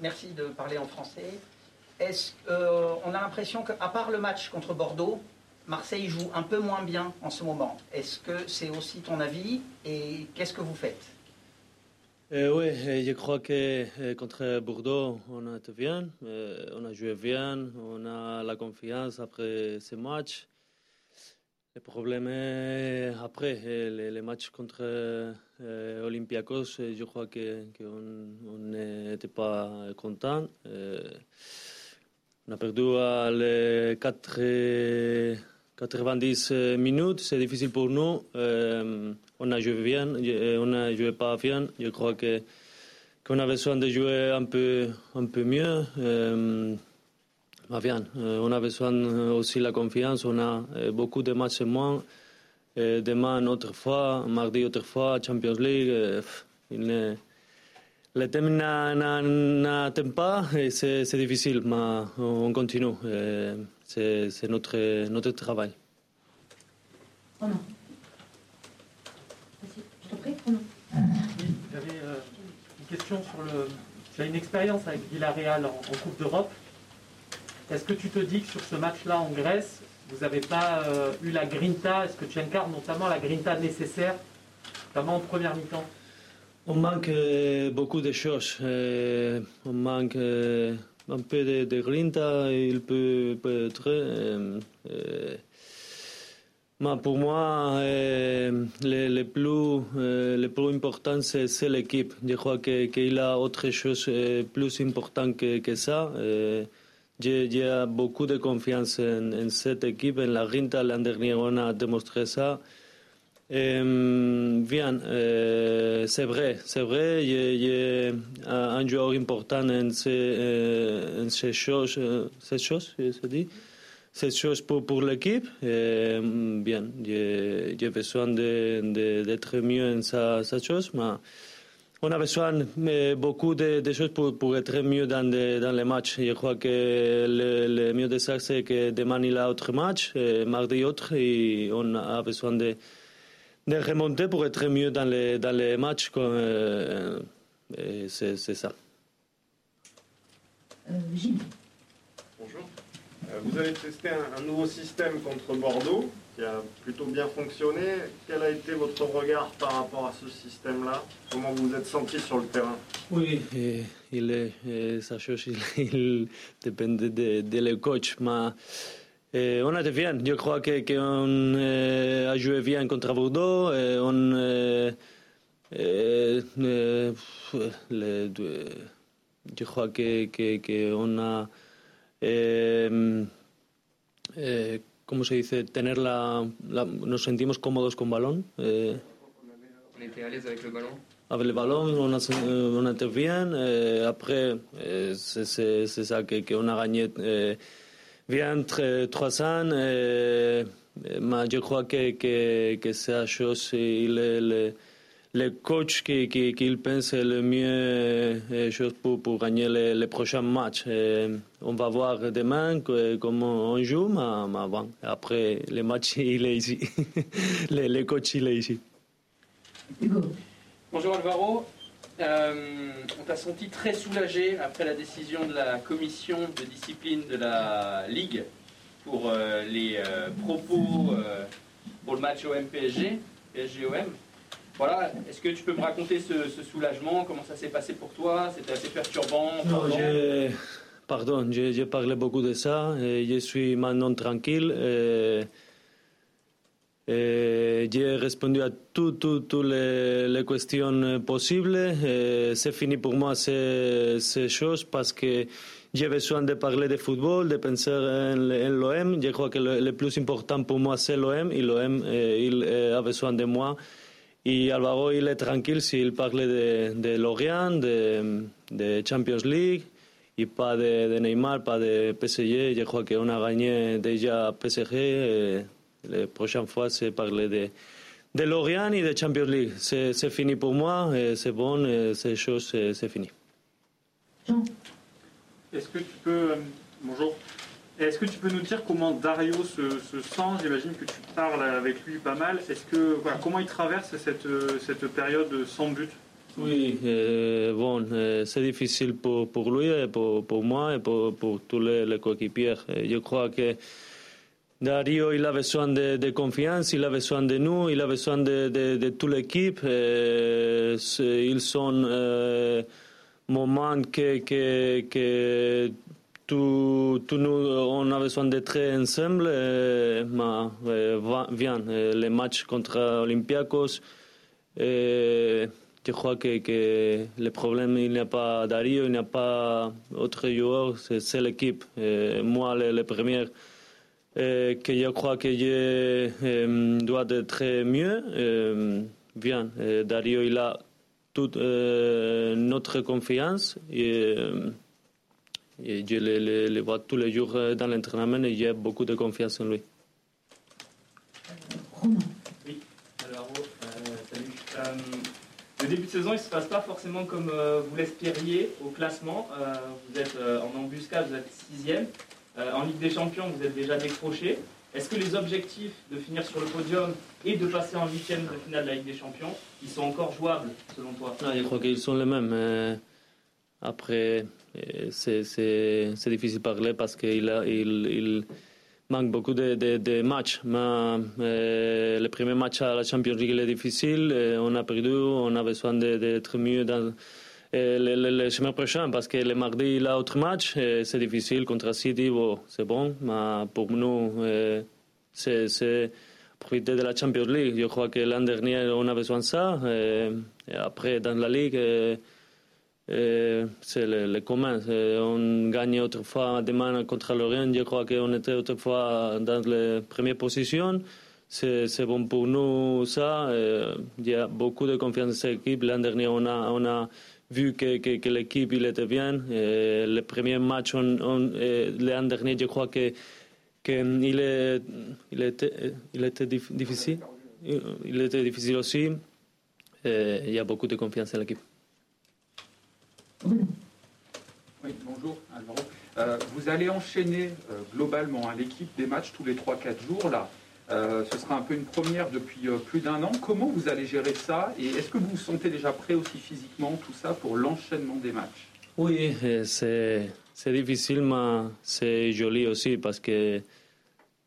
Merci de parler en français. Est-ce, euh, on a l'impression qu'à part le match contre Bordeaux, Marseille joue un peu moins bien en ce moment. Est-ce que c'est aussi ton avis et qu'est-ce que vous faites? Euh, Oui, euh, je crois que contre Bordeaux, on a été bien, on a joué bien, on a la confiance après ce match. Le problème est après, les, matchs contre Olympiakos, je crois qu'on n'était pas content. on a perdu les 4 90 minutes, c'est difficile pour nous. Euh, on a joué bien, euh, on a joué pas bien. Je crois que qu'on a besoin de jouer un peu, un peu mieux. Euh, bien, on a besoin aussi de la confiance. On a beaucoup de matchs moins. Demain, autre fois, mardi, autre fois, Champions League. il le thème n'atteint pas et c'est difficile, mais on continue. C'est notre, notre travail. Oh non. Je t'en prie, oh non. J'avais euh, une question sur le. Tu as une expérience avec Villarreal en, en Coupe d'Europe. Est-ce que tu te dis que sur ce match-là en Grèce, vous n'avez pas euh, eu la grinta Est-ce que tu incarnes notamment la grinta nécessaire, notamment en première mi-temps? On manque euh, beaucoup de choses. on manque un peu de, grinta, il peut, peut être. Euh, euh, mais pour moi, euh, le, plus, le plus important, c'est l'équipe. Je crois qu'il a autre chose plus important que, que ça. J'ai beaucoup de confiance en, en, cette équipe. En la Grinta, l'an dernier, on a démontré ça. Euh, bien, euh, c'est vrai, c'est vrai, il y, a un joueur important en ces, euh, en ces choses, ces choses, se dit, ces choses pour, pour l'équipe. bien, j'ai besoin d'être de, mieux en sa chose, mais on a besoin beaucoup de, de choses pour, pour, être mieux dans, de, dans les matchs. Je crois que le, le mieux de ça, c'est que demain il a autre match, mardi autre, et on a besoin de de remonter pour être mieux dans les, dans les matchs. Euh, c'est ça. Euh, Gilles. Bonjour. Euh, vous avez testé un, un, nouveau système contre Bordeaux qui a plutôt bien fonctionné. Quel a été votre regard par rapport à ce système-là? Comment vous vous êtes senti sur le terrain? Oui, et, il est, ça chose, il, il dépend de, de, le coach. Mais, et on a été bien. Je crois qu'on que euh, a joué bien contre Bordeaux. On, je crois que, que, que on a. Eh, eh, ¿Cómo se dice? Tener la, la, nos sentimos cómodos con balón. Eh, on avec le ballon. On a, on a été bien. Eh, après, eh, c'est ça qu'on que a gagné. Eh, bien 300. Euh, mais je crois que, que, que c'est la chose, le, le, le coach qui, qui, qui pense le mieux euh, chose pour, pour gagner les, les prochains matchs. Euh, on va voir demain comment on joue, mais, mais bon, après le match, il est ici. le, le coach, il est ici. Bonjour Alvaro. Euh, on t'a senti très soulagé après la décision de la commission de discipline de la Ligue pour euh, les euh, propos euh, pour le match OM-PSG, PSG-OM. Voilà, est-ce que tu peux me raconter ce, ce soulagement Comment ça s'est passé pour toi C'était assez perturbant Non, Pardon, j'ai parlé beaucoup de ça. Et je suis maintenant tranquille. Et j'ai répondu à toutes les, les, questions possibles. C'est fini pour moi ces, ces, choses parce que j'ai besoin de parler de football, de penser en, en l'OM. Je crois que le, le, plus important pour moi, c'est l'OM. Et l'OM, il a besoin de moi. Et Alvaro, il est tranquille s'il parle de, de Lorient, de, Champions League, et pas de, Neymar, pas de PSG. Je crois qu'on a gagné déjà PSG. La prochaine fois, c'est parler de, de Lorient et de Champions League. C'est fini pour moi, c'est bon, ces choses, c'est fini. Est-ce que tu peux. Euh, bonjour. Est-ce que tu peux nous dire comment Dario se, se sent? J'imagine que tu parles avec lui pas mal. Est-ce que comment il traverse cette, cette période sans but? Oui, euh, bon, euh, c'est difficile pour, pour lui, et pour, pour moi et pour, pour tous les, coéquipiers. Je crois que Dario, il a besoin de, confiance, il a besoin de nous, il a besoin de, de, de toute l'équipe. Ils sont euh, moments que, que, que tout, tout, nous, on a besoin d'être ensemble. Euh, euh, bien, les matchs contre Olympiakos. je crois que, que, le problème, il n'y a pas Dario, il n'y a pas autre joueur, c'est l'équipe. moi, le, le premier euh, que je crois que je euh, dois être mieux. Euh, bien, Dario, il a toute notre confiance et, et je le, le, vois tous les jours dans l'entraînement et j'ai beaucoup de confiance en lui. Oui, alors, salut. le début de saison, il ne se passe pas forcément comme vous l'espériez au classement. vous êtes en embuscade, vous êtes sixième. Euh, en Ligue des Champions, vous êtes déjà décroché. Est-ce que les objectifs de finir sur le podium et de passer en huitième de finale de la Ligue des Champions, ils sont encore jouables selon toi? Ah, Je crois qu'ils sont les mêmes. Euh, après, euh, c'est difficile de parler parce qu'il il, il manque beaucoup de, matchs. Mais, le premier match à la Champions League est difficile. on a perdu, on a besoin d'être mieux dans le, le, semaine prochaine parce que le mardi, il a autre match. C'est difficile contre City, bon, c'est bon. Mais pour nous, c'est profiter de la Champions League. Je crois que l'an dernier, on a besoin de ça. Après, dans la Ligue, c'est le, le, commun. On gagne autrefois demain contre Lorient. Je crois qu'on était autrefois dans les premières positions. C'est bon pour nous, ça. Il y a beaucoup de confiance dans cette équipe. L'an dernier, on a, on a vu que, que, que l'équipe il était bien. Et le premier match l'an dernier, je crois que, que il, est, il, était, il était difficile. Il était difficile aussi. Il y a beaucoup de confiance en l'équipe. Oui, bonjour, euh, vous allez enchaîner euh, globalement à l'équipe des matchs tous les 3-4 jours là. Euh, ce sera un peu une première depuis plus d'un an. Comment vous allez gérer ça Et est-ce que vous vous sentez déjà prêt aussi physiquement, tout ça, pour l'enchaînement des matchs? Oui, c'est, difficile, mais c'est joli aussi parce que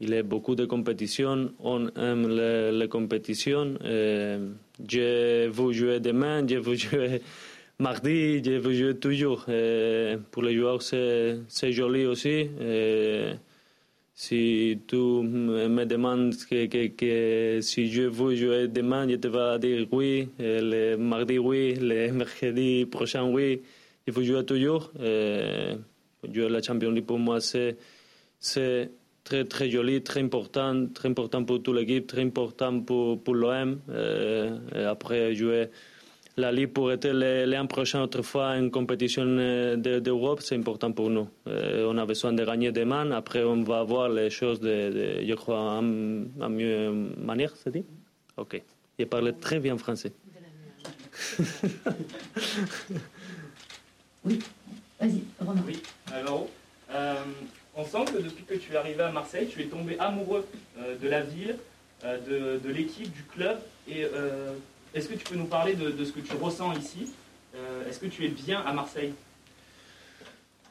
il y a beaucoup de compétitions. On aime les, compétitions. Euh, je veux jouer demain, je veux jouer mardi, je veux jouer toujours. pour les joueurs, c'est, joli aussi. Si tu me demandes que, que, que, si je veux jouer demain, je te vais dire oui, le mardi oui, le mercredi prochain oui. Il faut jouer toujours. Euh, jouer la Champions League pour moi, c'est, très très joli, très important, très important pour toute l'équipe, très important pour, pour l'OM. Euh, après jouer la Ligue pour être l'an prochain autrefois en compétition euh, d'Europe, c'est important pour nous. Euh, on a besoin de gagner demain. Après, on va voir les choses, de, je crois, en, mieux manière, c'est dit? Ok. Il parle très bien français. oui, vas-y, Romain. Oui, alors, euh, on sent que depuis que tu es arrivé à Marseille, tu es tombé amoureux de la ville, de, de l'équipe, du club. Et est-ce que tu peux nous parler de, ce que tu ressens ici euh, Est-ce que tu es bien à Marseille?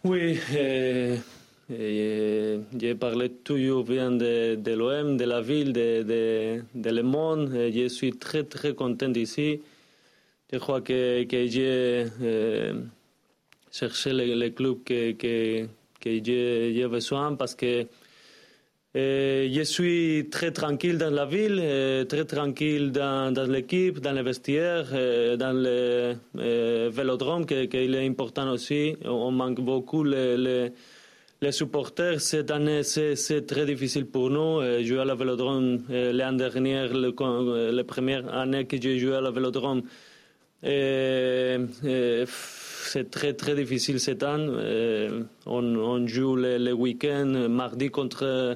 Oui, euh, euh, j'ai parlé toujours bien de, l'OM, de la ville, de, le monde. Je suis très très content ici. Je crois que, j'ai euh, cherché le, le, club que, que j'ai besoin parce que euh, je suis très tranquille dans la ville, euh, très tranquille dans, l'équipe, dans les vestiaires, euh, dans le vélodrome, qui, qui, est important aussi. On manque beaucoup les, les, les supporters. Cette année, c'est très difficile pour nous. jouer à la vélodrome l'année dernière, le, la première année que j'ai joué à la vélodrome, c'est très très difficile cette année. On, joue le, le week-end, mardi contre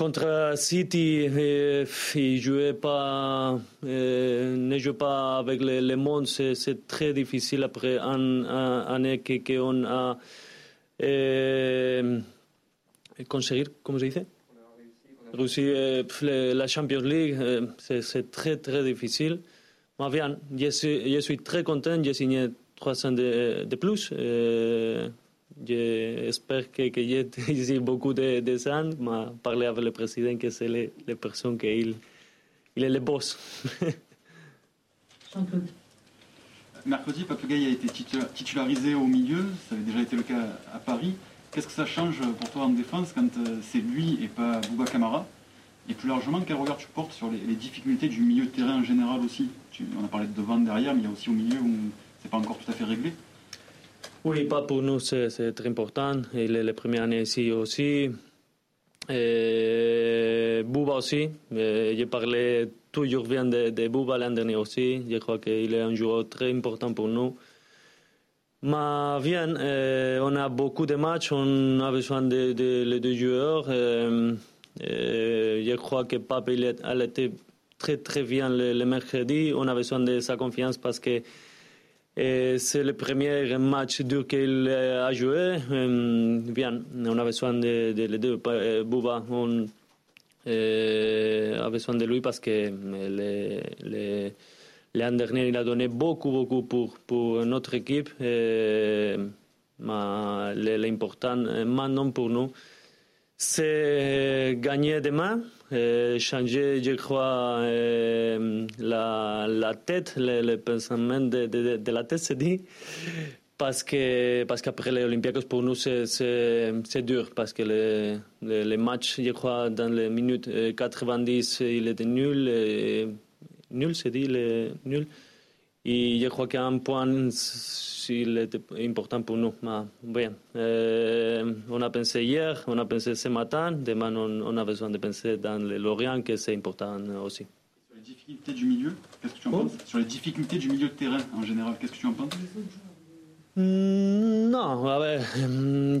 contre City, euh, il pas, euh, ne joue pas avec le, le monde, c'est très difficile après un, un année qu'on a euh, conseguir, comment se dit euh, la Champions League, c'est très très difficile. Mais bien, je suis, très content, j'ai signé trois ans de, de plus. J'espère que, que j'ai ici beaucoup de, de ans. Mais parlé avec le président que c'est les, les personnes qu'il il est le boss. Jean-Claude. Mercredi, Papegay a été titularisé au milieu, ça avait déjà été le cas à Paris. Qu'est-ce que ça change pour toi en défense quand c'est lui et pas Bouba Camara? Et plus largement, quel regard tu portes sur les, les difficultés du milieu de terrain en général aussi? Tu, On a parlé de devant, derrière, mais il y a aussi au milieu où c'est pas encore tout à fait réglé. Oui, pas pour nous, c'est très important. Il est la première année ici aussi. Bouba aussi. J'ai parlé toujours bien de, de Bouba l'an dernier aussi. Je crois qu'il est un joueur très important pour nous. Mais bien, euh, on a beaucoup de matchs, on a besoin de, de les deux joueurs. Euh, euh, je crois que Pape il elle était très très bien le, mercredi. On a besoin de sa confiance parce que c'est le premier match dur qu'il a joué. bien, on a besoin de, deux. Bouba, on a besoin de lui parce que les, les L'an dernier, il a donné beaucoup, beaucoup pour, pour notre équipe. L'important maintenant pour nous, c'est gagner demain, changer, je crois, la, la tête, le, le pensement de, de, de, la tête, c'est dit. Parce que parce qu'après les Olympiakos, pour nous, c'est dur. Parce que les, matchs, je crois, dans les minutes 90, il était nul. Nul, c'est dit, le nul. Et je crois qu'un point, il était important pour nous. Mais bien, euh, on a pensé hier, on a pensé ce matin, demain on, on a besoin de penser dans le Lorient, que c'est important aussi. Sur les difficultés du milieu, qu'est-ce que tu en oh. penses Sur les difficultés du milieu de terrain en général, qu'est-ce que tu en penses? Non,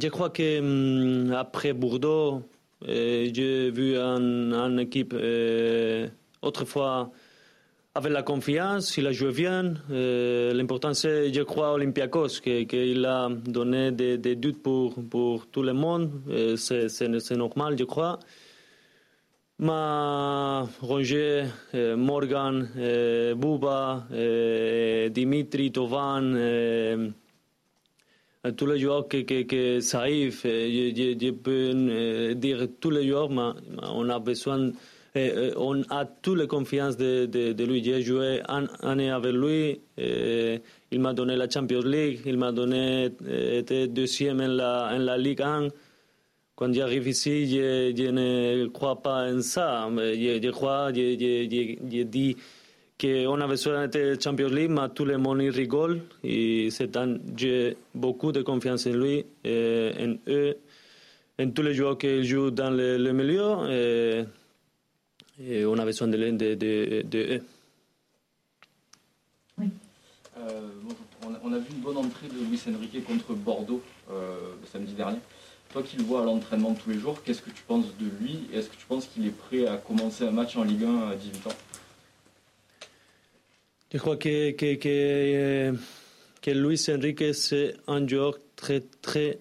je crois que après Bordeaux, j'ai vu une un équipe euh, autrefois avec la confiance, il a joué bien. Euh, L'important, c'est, je crois, Olympiakos, qu'il a donné des, doutes pour, pour tout le monde. Euh, c'est normal, je crois. Mais Roger, euh, Morgan, euh, Bouba, euh, Dimitri, Tovan, tous les joueurs que, que, que je, je, je, peux dire tous les joueurs, mais on a besoin et, euh, on a toute la confiance de, de, de lui. J'ai joué un année avec lui. Et il m'a donné la Champions League. Il m'a donné été deuxième en la, en la Ligue 1. Quand j'arrive ici, je, je, ne crois pas en ça. Je, je crois, je, je, dis qu'on a besoin de Champions League, mais tout le monde rigole. Et j'ai beaucoup de confiance en lui, en eux, en tous les joueurs qui jouent dans le, le milieu. Et on a besoin de de, de, de, eux. Oui. Euh, on, a, vu une bonne entrée de Luis Enrique contre Bordeaux euh, samedi dernier. Toi qui le vois à l'entraînement tous les jours, qu'est-ce que tu penses de lui Est-ce que tu penses qu'il est prêt à commencer un match en Ligue 1 à 18 ans? Je crois que, que, que, que Luis Enrique, c'est un joueur très, très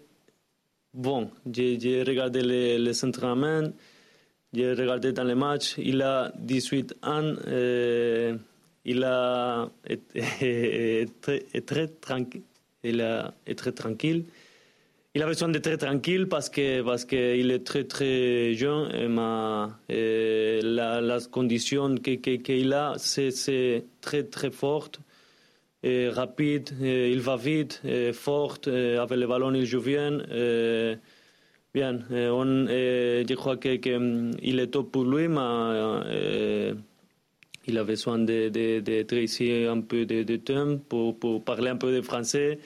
bon. J'ai regardé les, les entraînements. J'ai regardé dans les matchs, il a 18 ans, euh, il a est, très, très tranquille. Il a, est très tranquille. Il a besoin d'être très tranquille parce que parce qu'il est très très jeune et, ma, et la, la condition qu'il que, a, c'est très très forte rapide. Il va vite, et fort. avec le ballon, il joue bien. Bien, eh, on, eh, je crois qu'il que, mm, est top pour lui, mais eh, il a besoin d'être de, de, ici un peu de, de temps pour, pour, parler un peu de français,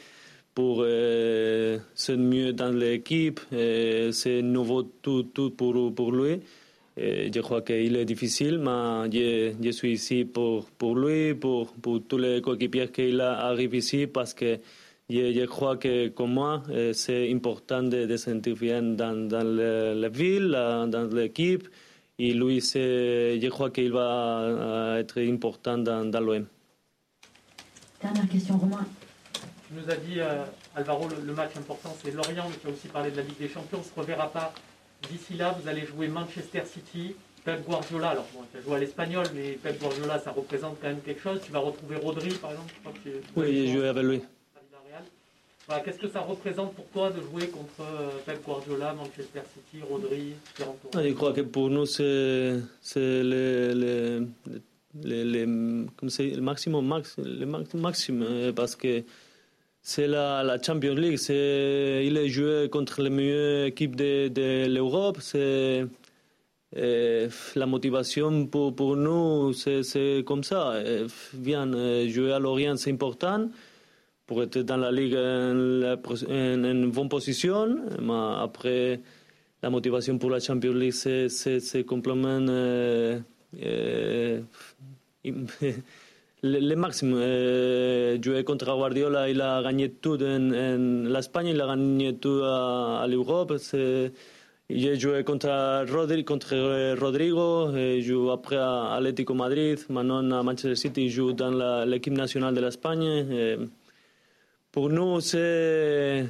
pour euh, se mieux dans l'équipe. C'est nouveau tout, tout pour, pour lui. Je crois qu'il est difficile, mais je, je, suis ici pour, pour lui, pour, pour tous les coéquipiers qui arrivent ici, parce que je, je, crois que, comme moi, eh, c'est important de, de sentir bien dans, dans le, la ville, dans l'équipe. Et lui, je crois qu'il va être important dans, dans l'OM. Dernière question, Romain. Tu nous as dit, euh, Alvaro, le, le, match important, c'est Lorient, mais tu as aussi parlé de la Ligue des Champions. On ne se reverra pas d'ici là. Vous allez jouer Manchester City, Pep Guardiola. Alors, bon, tu as joué à l'espagnol, mais Pep Guardiola, ça représente quand même quelque chose. Tu vas retrouver Rodri, par exemple. oui, j'ai joué avec lui. Qu'est-ce que ça représente pour toi de jouer contre euh, Pep Guardiola, Manchester City, Rodri, Ah, Je crois que pour nous, c'est le, le, le, le- maximum, max, le max- maximum, euh, parce que c'est la, la Champions League. c'est- Il est joué contre les meilleures équipes de, de l'Europe. C'est euh, la motivation pour, pour nous, c'est comme ça. Bien, euh, jouer à Lorient, c'est important pour être dans la Ligue en, la en- en bonne position. Mais après, la motivation pour la Champions League, c'est complètement euh, euh, le, le maximum. Euh, jouer contre Guardiola, il a gagné tout en, en l'Espagne, il a gagné tout à, à l'Europe. J'ai joué contre, Rodri, contre Rodrigo, et je joue après à Atlético Madrid, maintenant à Manchester City, joue dans l'équipe nationale de l'Espagne. Et Pour nous, c'est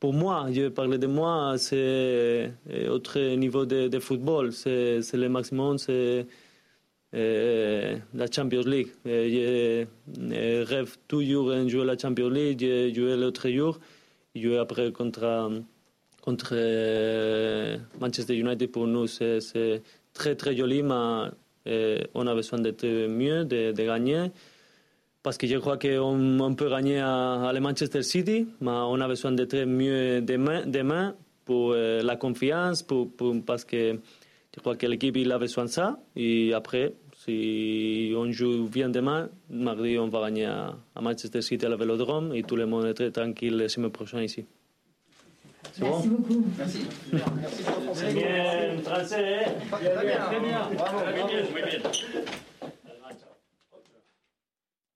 pour moi, je parler de moi, c'est euh, autre niveau de, de football. C'est le maximum, c'est euh, la Champions League. Euh, Je rêve toujours de jouer la Champions League. J'ai joué l'autre jour, joué après contre, contre Manchester United. Pour nous, c'est très très joli, mais on a besoin d'être mieux, de, de gagner. Parce que je crois qu'on on peut gagner à, à le Manchester City, mais on a besoin d'être mieux demain, demain pour euh, la confiance, pour, pour- parce que je crois que l'équipe il a besoin de ça. Et après, si on joue bien demain, mardi on va gagner à, à Manchester City à la Vélodrome et tout le monde est très tranquille le semaine prochaine ici. C'est bon? Merci beaucoup. Merci. Merci bien, français, Très bien. Très bien. Bravo, bravo. Oui, bien.